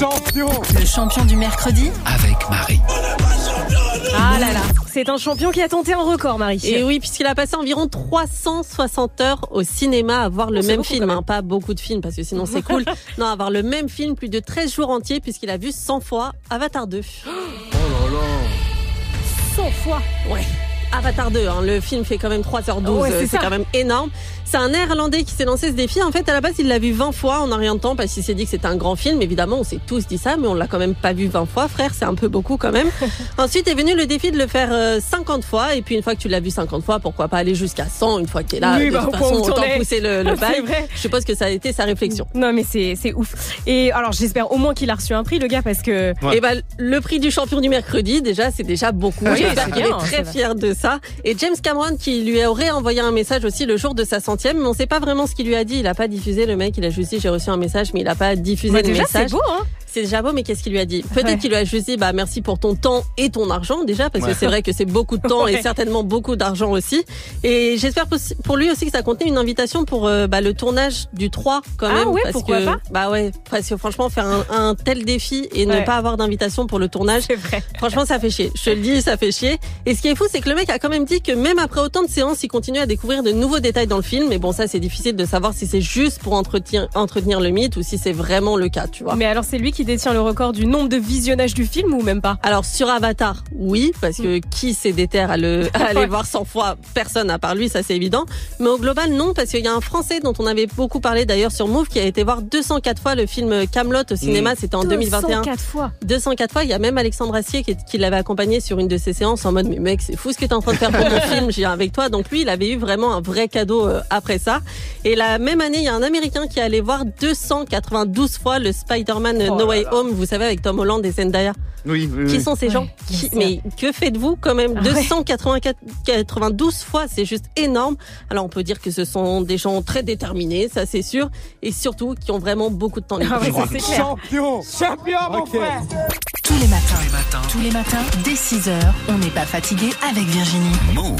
champion Le champion du mercredi avec Marie. Ah là là, c'est un champion qui a tenté un record, Marie. Et oui, puisqu'il a passé environ 360 heures au cinéma à voir le c'est même film. hein, pas beaucoup de films, parce que sinon c'est cool. non, à voir le même film plus de 13 jours entiers, puisqu'il a vu 100 fois Avatar 2. 100 fois. Ouais. Avatar 2, hein, le film fait quand même 3h12, Ouais, c'est quand même énorme. C'est un néerlandais qui s'est lancé ce défi. En fait, à la base, il l'a vu 20 fois en un rien de temps parce qu'il s'est dit que c'était un grand film. Évidemment, on s'est tous dit ça, mais on l'a quand même pas vu 20 fois, frère. C'est un peu beaucoup quand même. Ensuite est venu le défi de le faire euh, 50 fois. Et puis, une fois que tu l'as vu 50 fois, pourquoi pas aller jusqu'à 100 une fois que t'es là? Oui, de bah, toute façon, autant pousser le, le C'est bail. vrai. Je suppose que ça a été sa réflexion. Non mais c'est c'est ouf. Et alors j'espère au moins qu'il a reçu un prix le gars parce que Ouais. Et ben le prix du champion du mercredi, déjà, c'est déjà beaucoup. Oui, J'espère c'est qu'il est très fier de ça. Et James Cameron qui lui aurait envoyé un message aussi le jour de sa centième, mais on sait pas vraiment ce qu'il lui a dit. Il a pas diffusé le mec. Il a juste dit j'ai reçu un message, mais il a pas diffusé Bah, le déjà message. c'est beau hein. C'est déjà beau, mais qu'est-ce qu'il lui a dit? Peut-être Ouais. qu'il lui a juste dit bah merci pour ton temps et ton argent déjà, parce que c'est vrai que c'est beaucoup de temps et certainement beaucoup d'argent aussi. Et j'espère pour lui aussi que ça contenait une invitation pour euh, bah, le tournage du 3 quand Ah même. ouais, parce pourquoi que, pas? Bah ouais, parce que franchement faire un, un tel défi et ne pas avoir d'invitation pour le tournage, C'est vrai. Franchement, ça fait chier. Je te le dis, ça fait chier. Et ce qui est fou, c'est que le mec a quand même dit que même après autant de séances, il continue à découvrir de nouveaux détails dans le film. Mais bon, ça, c'est difficile de savoir si c'est juste pour entretenir, entretenir le mythe ou si c'est vraiment le cas, tu vois. Mais alors c'est lui qui détient le record du nombre de visionnages du film ou même pas? Alors sur Avatar, oui, parce que qui s'est déterre à, le, à aller voir 100 fois Personne à part lui, ça c'est évident. Mais au global, non, parce qu'il y a un Français dont on avait beaucoup parlé d'ailleurs sur Move qui a été voir 204 fois le film Camelot au cinéma, c'était en 2021. 204 fois. 204 fois. Il y a même Alexandre Assier qui, qui l'avait accompagné sur une de ses séances en mode mais mec c'est fou ce que t'es en train de faire pour mon film, j'ai avec toi. Donc lui il avait eu vraiment un vrai cadeau euh, après ça. Et la même année il y a un Américain qui est allé voir 292 fois le Spider-Man euh, Oh No Way. Home, vous savez avec Tom Holland et Zendaya. Oui, oui, Qui oui. sont ces gens Qui-. Mais que faites-vous quand même Ah ouais. 292 fois, c'est juste énorme. Alors on peut dire que ce sont des gens très déterminés, ça c'est sûr, et surtout qui ont vraiment beaucoup de temps libre. Ah ouais, ça, c'est clair. Champion Champion, mon frère tous les matins. Tous les matins, Tous les matins, dès 6h, on n'est pas fatigué avec Virginie. Move.